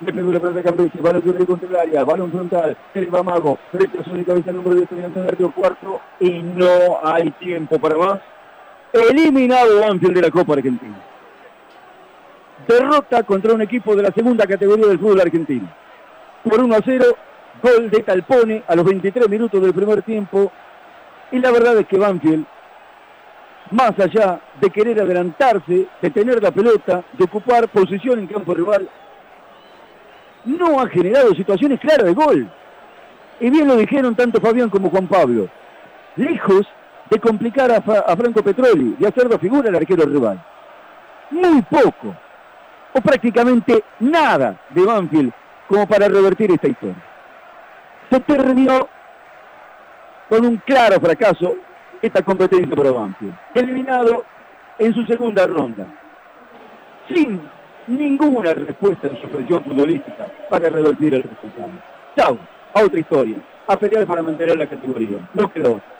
Le pegó la pelota Campeche, balón que contra el área, balón frontal, va Mago, a su cabeza número de estudiantes de Río Cuarto y no hay tiempo para más. Eliminado Banfield de la Copa Argentina. Derrota contra un equipo de la segunda categoría del fútbol argentino. Por 1 a 0, gol de Talpone a los 23 minutos del primer tiempo. Y la verdad es que Banfield más allá de querer adelantarse, de tener la pelota, de ocupar posición en campo rival, no ha generado situaciones claras de gol. Y bien lo dijeron tanto Fabián como Juan Pablo. Lejos de complicar a, Franco Petroli, de hacerlo figura el arquero rival. Muy poco, o prácticamente nada de Banfield como para revertir esta historia. Se terminó con un claro fracaso esta competencia para Banfield. Eliminado en su segunda ronda. Sin ninguna respuesta en su presión futbolística para revertir el resultado. Chao, a otra historia. A pelear para mantener la categoría. No quedó.